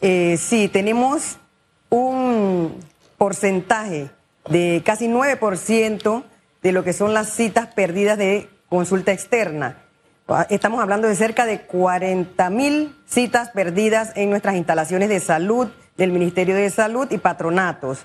Eh, sí, tenemos un porcentaje de casi 9% de lo que son las citas perdidas de consulta externa. Estamos hablando de cerca de 40 mil citas perdidas en nuestras instalaciones de salud, del Ministerio de Salud y patronatos.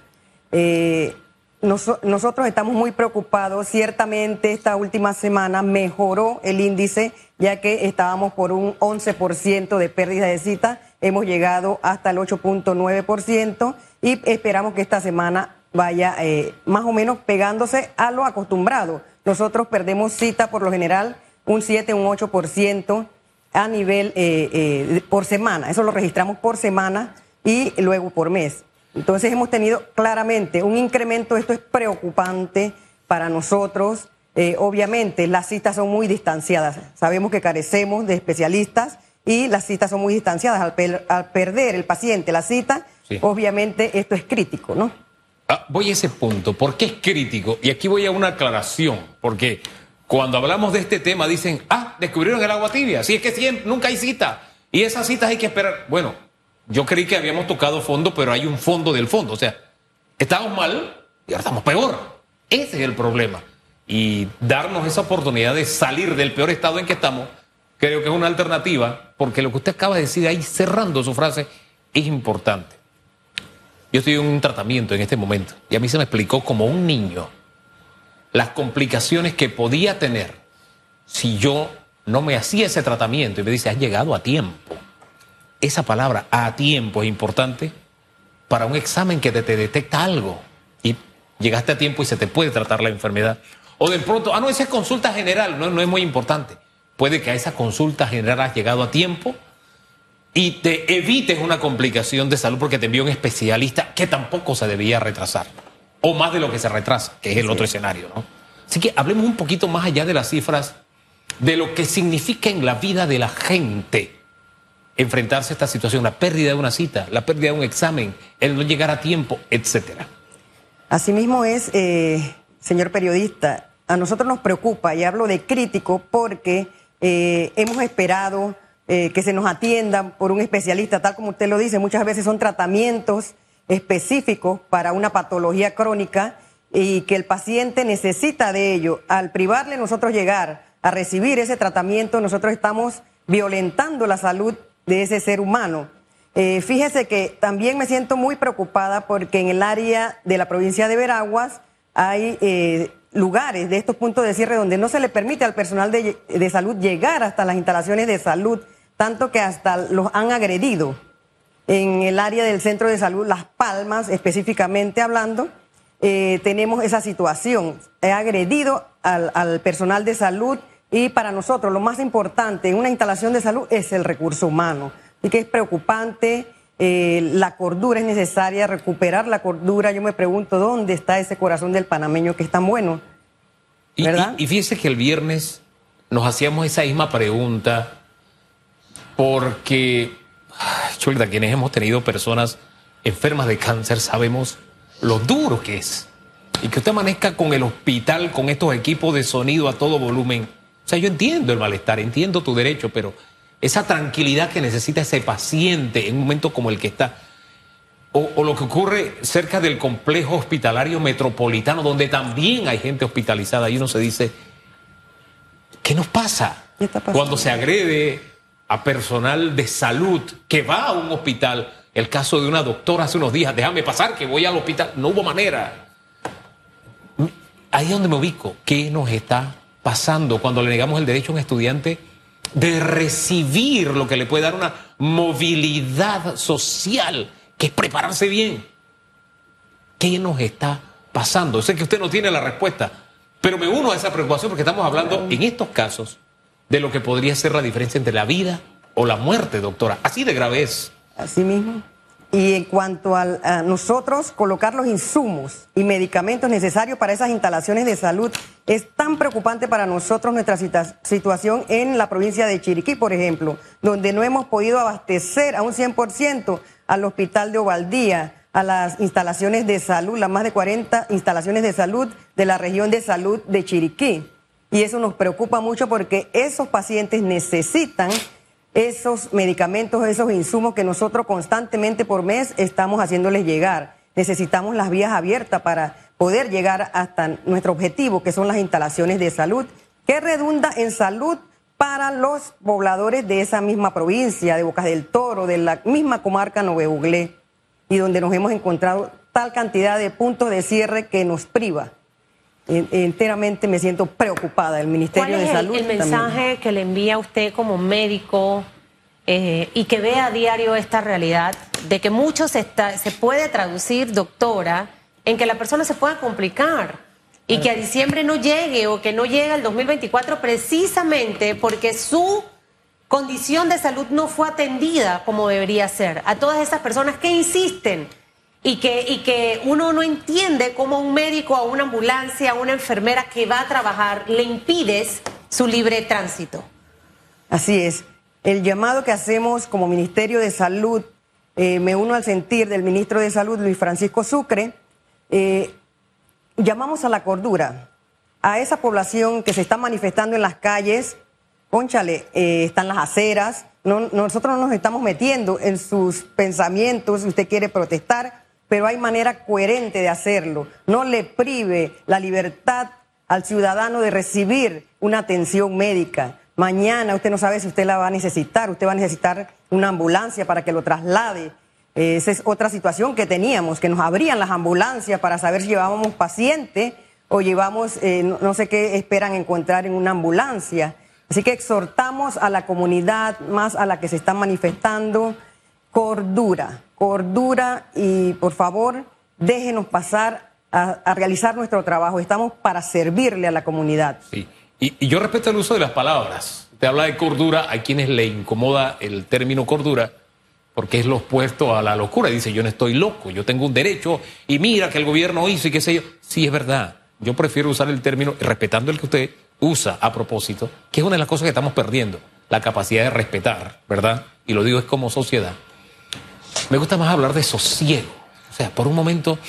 Eh, nosotros estamos muy preocupados. Ciertamente esta última semana mejoró el índice, ya que estábamos por un 11% de pérdida de citas. Hemos llegado hasta el 8.9% y esperamos que esta semana vaya eh, más o menos pegándose a lo acostumbrado. Nosotros perdemos cita por lo general un 7, un 8% a nivel eh, eh, por semana. Eso lo registramos por semana y luego por mes. Entonces hemos tenido claramente un incremento, esto es preocupante para nosotros. Obviamente las citas son muy distanciadas. Sabemos que carecemos de especialistas y las citas son muy distanciadas. Al, perder el paciente la cita, obviamente esto es crítico, ¿no? Ah, voy a ese punto. ¿Por qué es crítico? Y aquí voy a una aclaración, porque cuando hablamos de este tema dicen, ah, descubrieron el agua tibia. Si es que siempre, nunca hay cita. Y esas citas hay que esperar. Bueno, yo creí que habíamos tocado fondo, pero hay un fondo del fondo. O sea, estamos mal y ahora estamos peor. Ese es el problema. Y darnos esa oportunidad de salir del peor estado en que estamos, creo que es una alternativa, porque lo que usted acaba de decir ahí, cerrando su frase, es importante. Yo estoy en un tratamiento en este momento y a mí se me explicó como un niño las complicaciones que podía tener si yo no me hacía ese tratamiento y me dice, has llegado a tiempo. Esa palabra a tiempo es importante para un examen que te, detecta algo y llegaste a tiempo y se te puede tratar la enfermedad. O de pronto, ah, no, esa es consulta general, no, no es muy importante. Puede que a esa consulta general has llegado a tiempo y te evites una complicación de salud porque te envió un especialista que tampoco se debía retrasar o más de lo que se retrasa, que es el otro escenario, ¿no? Así que hablemos un poquito más allá de las cifras, de lo que significa en la vida de la gente enfrentarse a esta situación, la pérdida de una cita, la pérdida de un examen, el no llegar a tiempo, etcétera. Asimismo es, eh, señor periodista, a nosotros nos preocupa, y hablo de crítico, porque eh, hemos esperado eh, que se nos atiendan por un especialista, tal como usted lo dice, muchas veces son tratamientos específicos para una patología crónica y que el paciente necesita de ello. Al privarle nosotros llegar a recibir ese tratamiento, nosotros estamos violentando la salud de ese ser humano. Eh, fíjese que también me siento muy preocupada porque en el área de la provincia de Veraguas hay lugares de estos puntos de cierre donde no se le permite al personal de, de salud llegar hasta las instalaciones de salud, tanto que hasta los han agredido en el área del centro de salud Las Palmas, específicamente hablando, eh, tenemos esa situación. He agredido al, personal de salud y para nosotros lo más importante en una instalación de salud es el recurso humano. Y que es preocupante, eh, la cordura es necesaria, recuperar la cordura. Yo me pregunto, ¿dónde está ese corazón del panameño que es tan bueno? ¿verdad? y fíjese que el viernes nos hacíamos esa misma pregunta porque Chulda, quienes hemos tenido personas enfermas de cáncer sabemos lo duro que es. Y que usted amanezca con el hospital, con estos equipos de sonido a todo volumen. O sea, yo entiendo el malestar, entiendo tu derecho, pero esa tranquilidad que necesita ese paciente en un momento como el que está, o, o, lo que ocurre cerca del complejo hospitalario metropolitano, donde también hay gente hospitalizada, y uno se dice, ¿qué nos pasa? Cuando se agrede a personal de salud que va a un hospital. El caso de una doctora hace unos días, déjame pasar que voy al hospital. No hubo manera. Ahí es donde me ubico. ¿Qué nos está pasando cuando le negamos el derecho a un estudiante de recibir lo que le puede dar una movilidad social, que es prepararse bien? ¿Qué nos está pasando? Sé que usted no tiene la respuesta, pero me uno a esa preocupación porque estamos hablando en estos casos de lo que podría ser la diferencia entre la vida o la muerte, doctora. Así de grave es. Así mismo. Y en cuanto a, nosotros colocar los insumos y medicamentos necesarios para esas instalaciones de salud, es tan preocupante para nosotros nuestra situación en la provincia de Chiriquí, por ejemplo, donde no hemos podido abastecer a un 100% al hospital de Ovaldía, a las instalaciones de salud, las más de 40 instalaciones de salud de la región de salud de Chiriquí. Y eso nos preocupa mucho porque esos pacientes necesitan esos medicamentos, esos insumos que nosotros constantemente por mes estamos haciéndoles llegar. Necesitamos las vías abiertas para poder llegar hasta nuestro objetivo, que son las instalaciones de salud, que redunda en salud para los pobladores de esa misma provincia, de Bocas del Toro, de la misma comarca Novebuglé, y donde nos hemos encontrado tal cantidad de puntos de cierre que nos priva. Enteramente me siento preocupada. El Ministerio de Salud. El, el mensaje que le envía a usted como médico eh, y que ve a diario esta realidad de que mucho se, se puede traducir, doctora, en que la persona se pueda complicar y que a diciembre no llegue o que no llegue al 2024 precisamente porque su condición de salud no fue atendida como debería ser. A todas esas personas que insisten y que, y que uno no entiende cómo un médico, a una ambulancia, a una enfermera que va a trabajar, le impides su libre tránsito. Así es. El llamado que hacemos como Ministerio de Salud, eh, me uno al sentir del ministro de Salud, Luis Francisco Sucre, eh, llamamos a la cordura, a esa población que se está manifestando en las calles, Pónchale, eh, están las aceras, nosotros no nos estamos metiendo en sus pensamientos, si usted quiere protestar, pero hay manera coherente de hacerlo. No le prive la libertad al ciudadano de recibir una atención médica. Mañana usted no sabe si usted la va a necesitar, usted va a necesitar una ambulancia para que lo traslade. Esa es otra situación que teníamos, que nos abrían las ambulancias para saber si llevábamos paciente o llevamos, eh, no, sé qué esperan encontrar en una ambulancia. Así que exhortamos a la comunidad, más a la que se está manifestando, cordura, cordura y por favor déjenos pasar a, realizar nuestro trabajo. Estamos para servirle a la comunidad. Sí, y, yo respeto el uso de las palabras. Te habla de cordura, a quienes le incomoda el término cordura porque es lo opuesto a la locura. Dice, yo no estoy loco, yo tengo un derecho y mira que el gobierno hizo y qué sé yo. Sí, es verdad. Yo prefiero usar el término, respetando el que usted usa a propósito, que es una de las cosas que estamos perdiendo, la capacidad de respetar, ¿verdad? Y lo digo es como sociedad. Me gusta más hablar de sosiego. O sea, por un momento,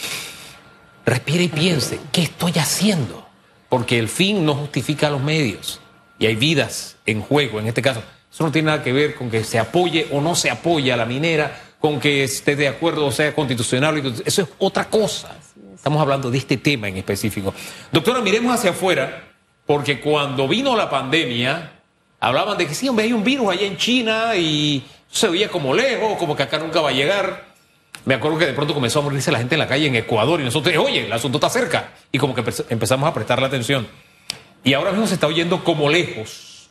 respire y piense, ¿qué estoy haciendo? Porque el fin no justifica los medios. Y hay vidas en juego, en este caso. Eso no tiene nada que ver con que se apoye o no se apoye a la minera, con que esté de acuerdo o sea constitucional. Eso es otra cosa. Estamos hablando de este tema en específico. Doctora, miremos hacia afuera, porque cuando vino la pandemia, hablaban de que sí, hombre, hay un virus allá en China y se veía como lejos, como que acá nunca va a llegar. Me acuerdo que de pronto comenzó a morirse la gente en la calle en Ecuador y nosotros, oye, el asunto está cerca. Y como que empezamos a prestarle atención. Y ahora mismo se está oyendo como lejos.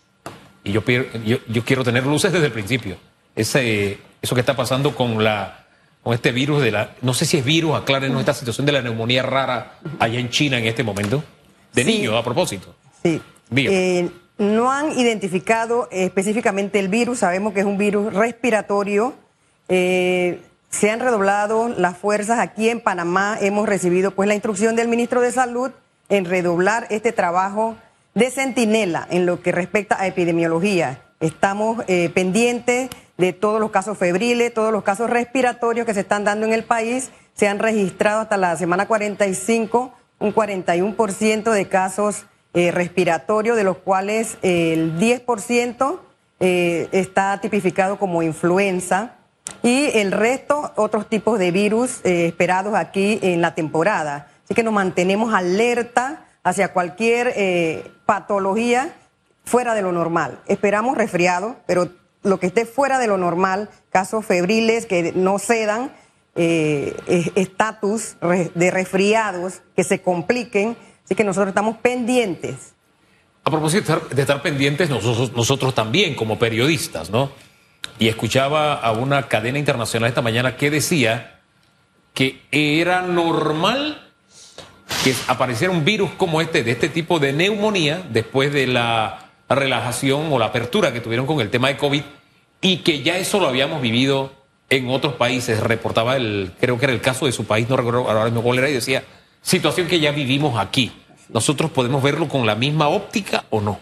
Y yo, yo, yo quiero tener luces desde el principio. Ese, eso que está pasando con, la, con este virus de la... No sé si es virus, aclárenos esta situación de la neumonía rara allá en China en este momento. De niño, a propósito. Sí. Eh, no han identificado específicamente el virus, sabemos que es un virus respiratorio. Eh, se han redoblado las fuerzas aquí en Panamá. Hemos recibido pues la instrucción del ministro de Salud en redoblar este trabajo de centinela en lo que respecta a epidemiología. Estamos eh, pendientes de todos los casos febriles, todos los casos respiratorios que se están dando en el país. Se han registrado hasta la semana 45 un 41% de casos eh, respiratorios, de los cuales el 10% eh, está tipificado como influenza y el resto otros tipos de virus esperados aquí en la temporada. Así que nos mantenemos alerta hacia cualquier eh, patología fuera de lo normal. Esperamos resfriado, pero lo que esté fuera de lo normal, casos febriles que no cedan, eh, estatus de resfriados que se compliquen, así que nosotros estamos pendientes. A propósito de estar, pendientes, nosotros, nosotros también como periodistas, ¿no? Y escuchaba a una cadena internacional esta mañana que decía que era normal que apareciera un virus como este, de este tipo de neumonía, después de la relajación o la apertura que tuvieron con el tema de COVID, y que ya eso lo habíamos vivido en otros países. Reportaba el, creo que era el caso de su país, no recuerdo ahora mismo cuál era, y decía, situación que ya vivimos aquí. ¿Nosotros podemos verlo con la misma óptica o no?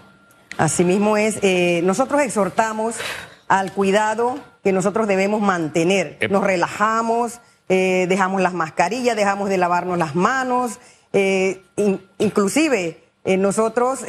Asimismo es, eh, nosotros exhortamos al cuidado que nosotros debemos mantener. Nos relajamos, eh, dejamos las mascarillas, dejamos de lavarnos las manos, eh, inclusive, eh, nosotros,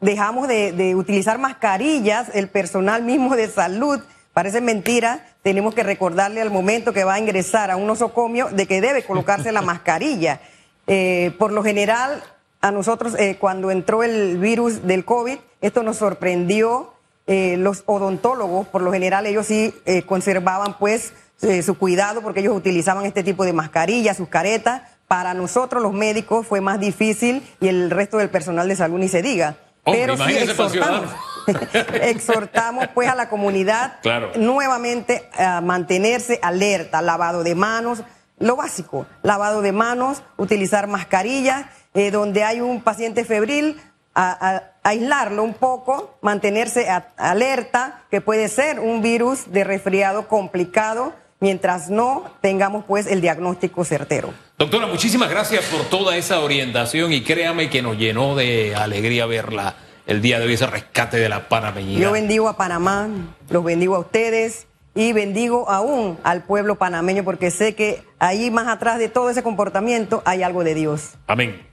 dejamos de, de utilizar mascarillas, el personal mismo de salud, parece mentira, tenemos que recordarle al momento que va a ingresar a un nosocomio de que debe colocarse la mascarilla. Eh, por lo general, a nosotros eh, cuando entró el virus del COVID, esto nos sorprendió. Eh, los odontólogos, por lo general, ellos sí eh, conservaban pues eh, su cuidado porque ellos utilizaban este tipo de mascarillas, sus caretas. Para nosotros los médicos fue más difícil y el resto del personal de salud ni se diga. Hombre, Pero sí exhortamos, exhortamos pues a la comunidad Claro. nuevamente a mantenerse alerta, lavado de manos, lo básico, lavado de manos, utilizar mascarillas, eh, donde hay un paciente febril, a- a- aislarlo un poco, mantenerse a- alerta, que puede ser un virus de resfriado complicado, mientras no tengamos pues el diagnóstico certero. Doctora, muchísimas gracias por toda esa orientación y créame que nos llenó de alegría verla el día de hoy, ese rescate de la panameñía. Yo bendigo a Panamá, los bendigo a ustedes y bendigo aún al pueblo panameño porque sé que ahí más atrás de todo ese comportamiento hay algo de Dios. Amén.